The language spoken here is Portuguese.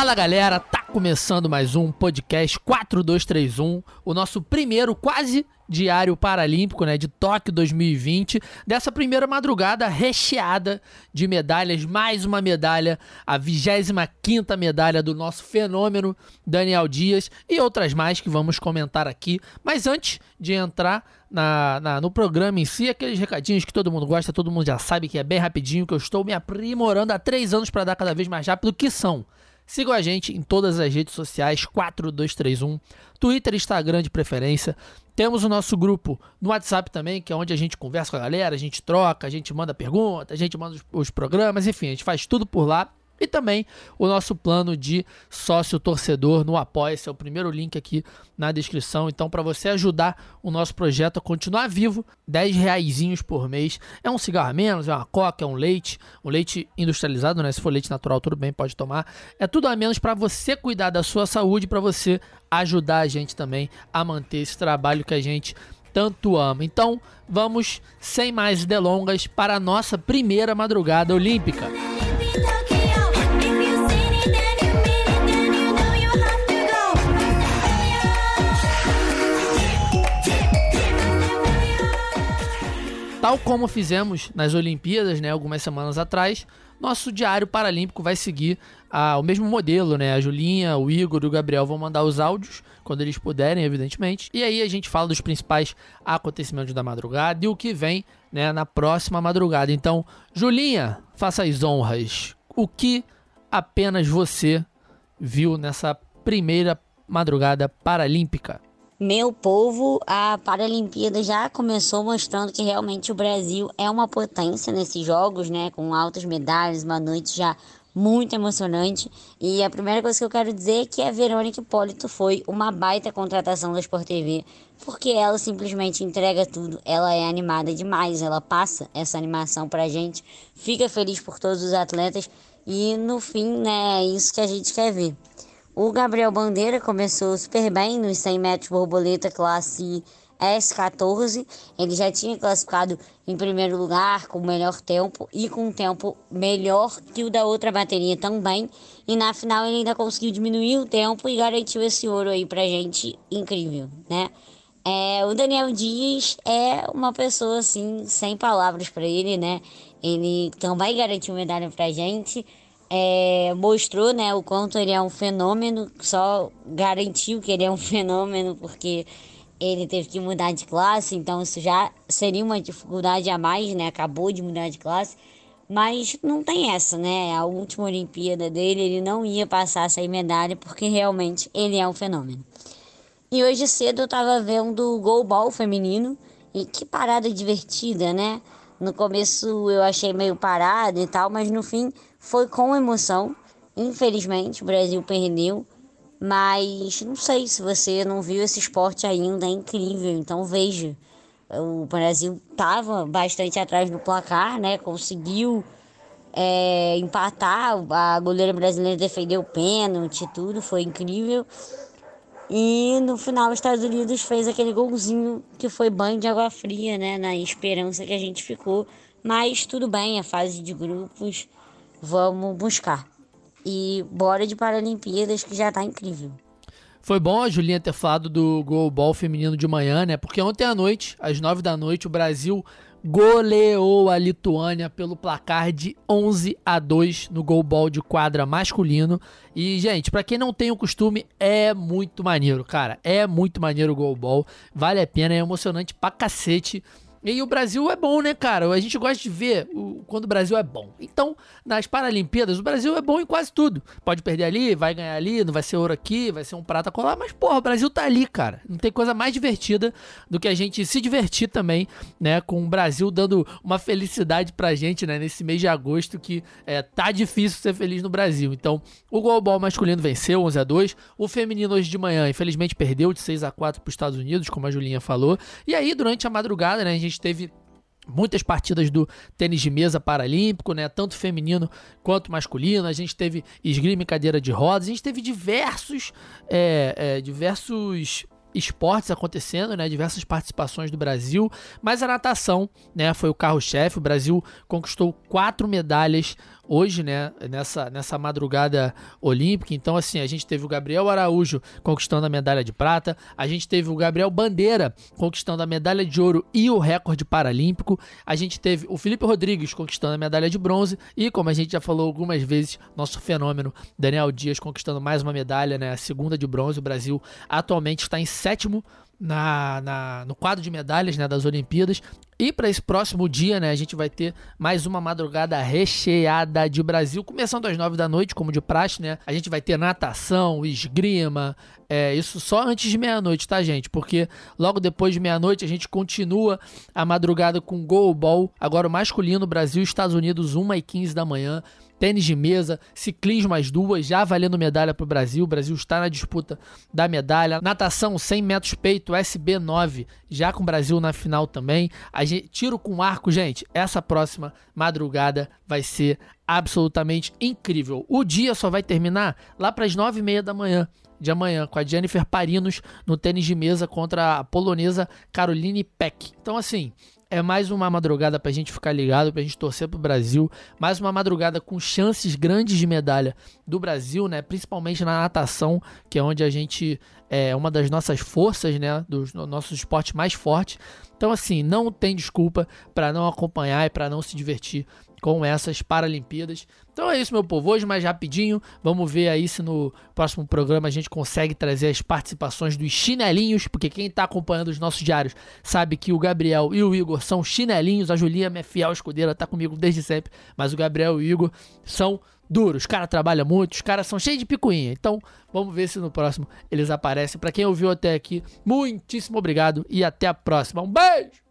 Fala galera, tá começando mais um podcast 4231, o nosso primeiro quase diário paralímpico, né, de Tóquio 2020, dessa primeira madrugada recheada de medalhas, mais uma medalha, a 25ª medalha do nosso fenômeno Daniel Dias e outras mais que vamos comentar aqui. Mas antes de entrar na, na, no programa em si, aqueles recadinhos que todo mundo gosta, todo mundo já sabe que é bem rapidinho, que eu estou me aprimorando há três anos para dar cada vez mais rápido, que são Sigam a gente em todas as redes sociais 4231, Twitter Instagram de preferência. Temos o nosso grupo no WhatsApp também, que é onde a gente conversa com a galera, a gente troca, a gente manda perguntas, a gente manda os, os programas, enfim, a gente faz tudo por lá. E também o nosso plano de sócio torcedor no Apoia-se, é o primeiro link aqui na descrição. Então, para você ajudar o nosso projeto a continuar vivo, 10 reaisinhos por mês. É um cigarro a menos, é uma coca, é um leite, um leite industrializado, né? Se for leite natural, tudo bem, pode tomar. É tudo a menos para você cuidar da sua saúde, para você ajudar a gente também a manter esse trabalho que a gente tanto ama. Então, vamos sem mais delongas para a nossa primeira madrugada olímpica. Tal como fizemos nas Olimpíadas, né, algumas semanas atrás, nosso diário paralímpico vai seguir ah, o mesmo modelo, né? A Julinha, o Igor e o Gabriel vão mandar os áudios quando eles puderem, evidentemente. E aí a gente fala dos principais acontecimentos da madrugada e o que vem, né, na próxima madrugada. Então, Julinha, faça as honras. O que apenas você viu nessa primeira madrugada paralímpica? Meu povo, a Paralimpíada já começou mostrando que realmente o Brasil é uma potência nesses jogos, né? Com altas medalhas, uma noite já muito emocionante. E a primeira coisa que eu quero dizer é que a Verônica Hipólito foi uma baita contratação da Sport TV, porque ela simplesmente entrega tudo. Ela é animada demais, ela passa essa animação pra gente, fica feliz por todos os atletas e no fim, né, é isso que a gente quer ver. O Gabriel Bandeira começou super bem nos 100 metros borboleta classe S14. Ele já tinha classificado em primeiro lugar com o melhor tempo e com um tempo melhor que o da outra bateria também. E na final ele ainda conseguiu diminuir o tempo e garantiu esse ouro aí pra gente incrível, né? É, o Daniel Dias é uma pessoa assim, sem palavras para ele, né? Ele também garantiu medalha pra gente é, mostrou né, o quanto ele é um fenômeno, só garantiu que ele é um fenômeno porque ele teve que mudar de classe, então isso já seria uma dificuldade a mais, né? Acabou de mudar de classe, mas não tem essa, né? A última Olimpíada dele, ele não ia passar essa medalha porque realmente ele é um fenômeno. E hoje cedo eu tava vendo o goalball feminino e que parada divertida, né? No começo eu achei meio parado e tal, mas no fim foi com emoção. Infelizmente, o Brasil perdeu. Mas não sei se você não viu esse esporte ainda, é incrível. Então veja. O Brasil estava bastante atrás do placar, né? Conseguiu é, empatar. A goleira brasileira defendeu o pênalti, tudo, foi incrível. E no final, os Estados Unidos fez aquele golzinho que foi banho de água fria, né? Na esperança que a gente ficou. Mas tudo bem, a fase de grupos, vamos buscar. E bora de Paralimpíadas que já tá incrível. Foi bom a Julinha ter falado do goalball feminino de manhã, né? Porque ontem à noite, às nove da noite, o Brasil goleou a Lituânia pelo placar de 11 a 2 no goalball de quadra masculino. E, gente, para quem não tem o costume, é muito maneiro, cara. É muito maneiro o goalball. Vale a pena, é emocionante pra cacete. E o Brasil é bom, né, cara? A gente gosta de ver o, quando o Brasil é bom. Então, nas Paralimpíadas, o Brasil é bom em quase tudo. Pode perder ali, vai ganhar ali, não vai ser ouro aqui, vai ser um prata colar, mas, porra, o Brasil tá ali, cara. Não tem coisa mais divertida do que a gente se divertir também, né, com o Brasil dando uma felicidade pra gente, né, nesse mês de agosto que é, tá difícil ser feliz no Brasil. Então, o global masculino venceu 11 a 2 o feminino hoje de manhã, infelizmente, perdeu de 6 a 4 para os Estados Unidos, como a Julinha falou. E aí, durante a madrugada, né, a gente gente teve muitas partidas do tênis de mesa paralímpico, né? Tanto feminino quanto masculino. A gente teve esgrima e cadeira de rodas. A gente teve diversos, é, é, diversos esportes acontecendo, né? Diversas participações do Brasil, mas a natação, né, foi o carro-chefe. O Brasil conquistou quatro medalhas hoje, né, nessa, nessa madrugada olímpica. Então, assim, a gente teve o Gabriel Araújo conquistando a medalha de prata, a gente teve o Gabriel Bandeira conquistando a medalha de ouro e o recorde paralímpico, a gente teve o Felipe Rodrigues conquistando a medalha de bronze e, como a gente já falou algumas vezes, nosso fenômeno Daniel Dias conquistando mais uma medalha, né, a segunda de bronze. O Brasil atualmente está em sétimo na, na, no quadro de medalhas né, das Olimpíadas. E para esse próximo dia, né, a gente vai ter mais uma madrugada recheada de Brasil, começando às nove da noite, como de praxe, né? A gente vai ter natação, esgrima, é, isso só antes de meia-noite, tá, gente? Porque logo depois de meia-noite a gente continua a madrugada com goalball, agora o masculino, Brasil e Estados Unidos, 1 e 15 da manhã tênis de mesa, ciclismo as duas, já valendo medalha para o Brasil. O Brasil está na disputa da medalha. Natação 100 metros peito, SB9, já com o Brasil na final também. A gente, tiro com arco, gente. Essa próxima madrugada vai ser absolutamente incrível. O dia só vai terminar lá para as 9h30 da manhã de amanhã com a Jennifer Parinos no tênis de mesa contra a polonesa Caroline Peck. Então, assim, é mais uma madrugada pra gente ficar ligado, pra gente torcer pro Brasil. Mais uma madrugada com chances grandes de medalha do Brasil, né? Principalmente na natação, que é onde a gente é uma das nossas forças, né? Dos nossos esportes mais fortes. Então, assim, não tem desculpa para não acompanhar e para não se divertir com essas Paralimpíadas. Então é isso, meu povo. Hoje, mais rapidinho, vamos ver aí se no próximo programa a gente consegue trazer as participações dos chinelinhos, porque quem está acompanhando os nossos diários sabe que o Gabriel e o Igor são chinelinhos. A Julia, minha fiel escudeira, tá comigo desde sempre, mas o Gabriel e o Igor são duros. Os caras trabalham muito, os caras são cheios de picuinha. Então, vamos ver se no próximo eles aparecem. Para quem ouviu até aqui, muitíssimo obrigado e até a próxima. Um beijo!